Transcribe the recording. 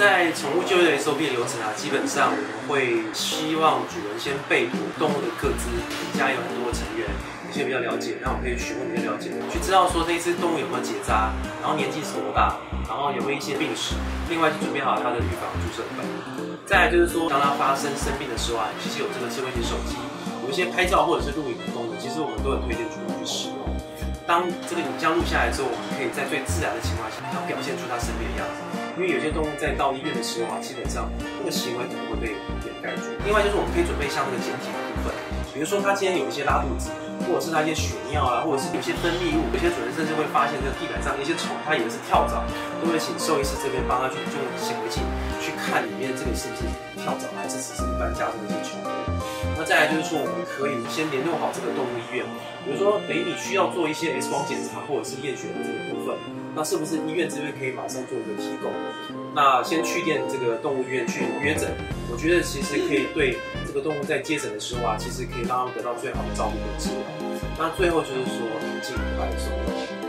在宠物就医的 SOP 流程啊，基本上我们会希望主人先备妥动物的个资，家有很多成员，有些比较了解，那我可以询问比较了解，去知道说这只动物有没有结扎，然后年纪是多大，然后有没有一些病史，另外就准备好它的预防注射本。再来就是说，当它发生生病的时候啊，其实有这个智慧型手机，有一些拍照或者是录影的功能，其实我们都很推荐主人去使用。当这个影像录下来之后，我们可以在最自然的情况下，它表现出它生病的样子。因为有些动物在到医院的时候啊，基本上那个行为可能会被掩盖住。另外就是我们可以准备像那个检体的部分，比如说它今天有一些拉肚子，或者是它一些血尿啊，或者是有些分泌物，有些主人甚至会发现这个地板上一些虫，它以为是跳蚤，都会请兽医师这边帮他去用显微镜去看里面这个是不是跳蚤，还是只是一般家中的一些虫。那再来就是说，我们可以先联络好这个动物医院，比如说，等你需要做一些 X 光检查或者是验血的这个部分，那是不是医院这边可以马上做一个提供？那先去电这个动物医院去约诊，我觉得其实可以对这个动物在接诊的时候啊，其实可以让他们得到最好的照顾跟治疗。那最后就是说，尽快收。